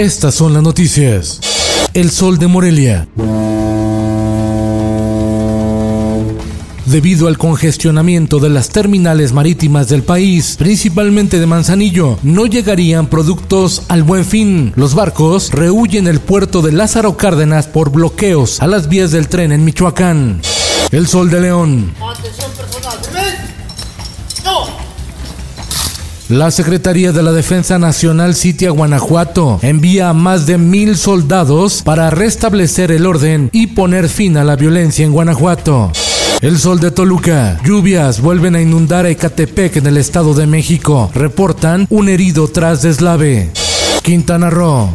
Estas son las noticias. El Sol de Morelia. Debido al congestionamiento de las terminales marítimas del país, principalmente de Manzanillo, no llegarían productos al buen fin. Los barcos rehuyen el puerto de Lázaro Cárdenas por bloqueos a las vías del tren en Michoacán. El Sol de León. La Secretaría de la Defensa Nacional Sitia Guanajuato envía a más de mil soldados para restablecer el orden y poner fin a la violencia en Guanajuato. El sol de Toluca. Lluvias vuelven a inundar a Ecatepec en el Estado de México. Reportan un herido tras deslave. Quintana Roo.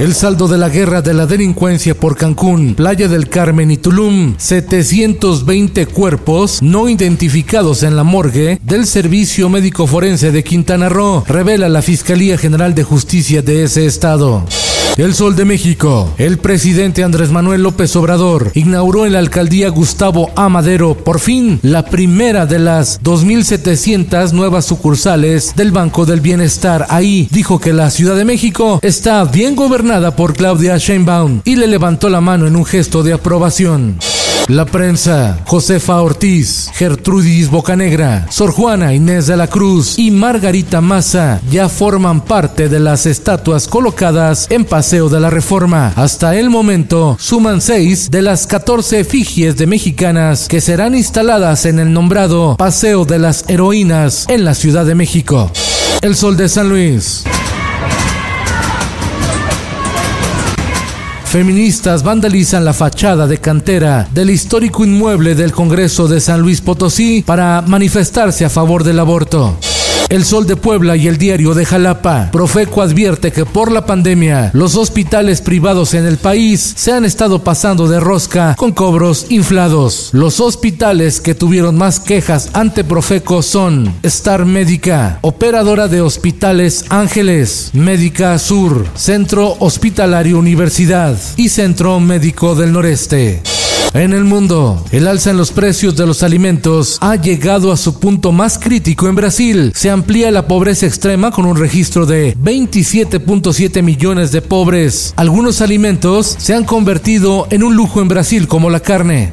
El saldo de la guerra de la delincuencia por Cancún, Playa del Carmen y Tulum, 720 cuerpos no identificados en la morgue del Servicio Médico Forense de Quintana Roo, revela la Fiscalía General de Justicia de ese estado. El Sol de México. El presidente Andrés Manuel López Obrador inauguró en la alcaldía Gustavo Amadero, por fin, la primera de las 2.700 nuevas sucursales del Banco del Bienestar. Ahí dijo que la Ciudad de México está bien gobernada por Claudia Sheinbaum y le levantó la mano en un gesto de aprobación. La prensa, Josefa Ortiz, Gertrudis Bocanegra, Sor Juana Inés de la Cruz y Margarita Maza ya forman parte de las estatuas colocadas en Paseo de la Reforma. Hasta el momento suman seis de las 14 efigies de mexicanas que serán instaladas en el nombrado Paseo de las Heroínas en la Ciudad de México. El Sol de San Luis. Feministas vandalizan la fachada de cantera del histórico inmueble del Congreso de San Luis Potosí para manifestarse a favor del aborto. El Sol de Puebla y el Diario de Jalapa. Profeco advierte que por la pandemia los hospitales privados en el país se han estado pasando de rosca con cobros inflados. Los hospitales que tuvieron más quejas ante Profeco son Star Médica, Operadora de Hospitales Ángeles, Médica Sur, Centro Hospitalario Universidad y Centro Médico del Noreste. En el mundo, el alza en los precios de los alimentos ha llegado a su punto más crítico en Brasil. Se amplía la pobreza extrema con un registro de 27.7 millones de pobres. Algunos alimentos se han convertido en un lujo en Brasil como la carne.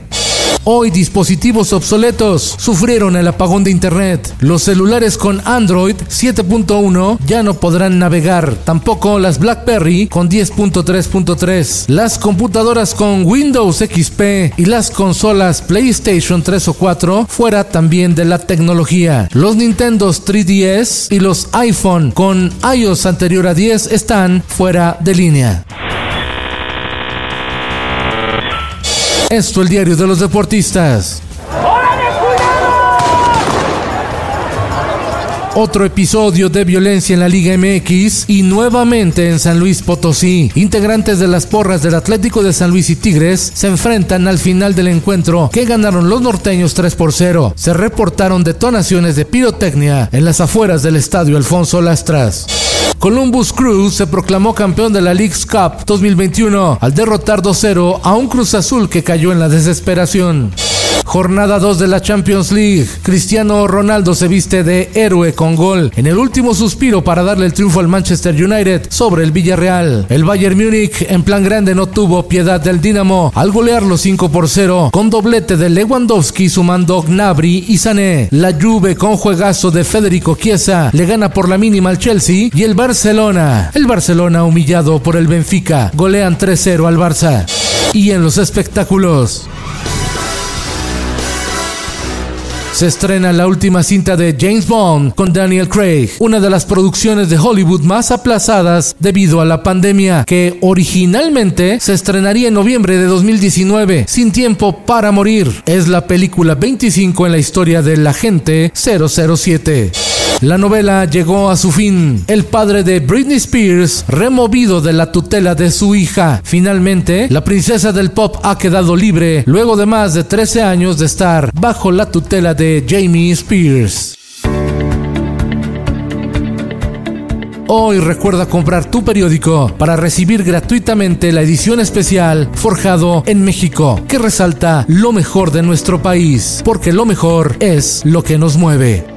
Hoy dispositivos obsoletos sufrieron el apagón de Internet. Los celulares con Android 7.1 ya no podrán navegar, tampoco las BlackBerry con 10.3.3. Las computadoras con Windows XP y las consolas PlayStation 3 o 4 fuera también de la tecnología. Los Nintendo 3DS y los iPhone con iOS anterior a 10 están fuera de línea. Esto el diario de los deportistas. Otro episodio de violencia en la Liga MX y nuevamente en San Luis Potosí. Integrantes de las porras del Atlético de San Luis y Tigres se enfrentan al final del encuentro que ganaron los norteños 3 por 0. Se reportaron detonaciones de pirotecnia en las afueras del estadio Alfonso Lastras. Columbus Crew se proclamó campeón de la League's Cup 2021 al derrotar 2-0 a un Cruz Azul que cayó en la desesperación. Jornada 2 de la Champions League. Cristiano Ronaldo se viste de héroe con gol en el último suspiro para darle el triunfo al Manchester United sobre el Villarreal. El Bayern Múnich en plan grande no tuvo piedad del Dinamo al golearlo 5 por 0 con doblete de Lewandowski sumando Gnabry y Sané. La Juve con juegazo de Federico Chiesa le gana por la mínima al Chelsea y el Barcelona. El Barcelona humillado por el Benfica golean 3-0 al Barça. Y en los espectáculos. Se estrena la última cinta de James Bond con Daniel Craig, una de las producciones de Hollywood más aplazadas debido a la pandemia, que originalmente se estrenaría en noviembre de 2019, sin tiempo para morir. Es la película 25 en la historia del agente 007. La novela llegó a su fin. El padre de Britney Spears, removido de la tutela de su hija. Finalmente, la princesa del pop ha quedado libre luego de más de 13 años de estar bajo la tutela de Jamie Spears. Hoy recuerda comprar tu periódico para recibir gratuitamente la edición especial Forjado en México, que resalta lo mejor de nuestro país, porque lo mejor es lo que nos mueve.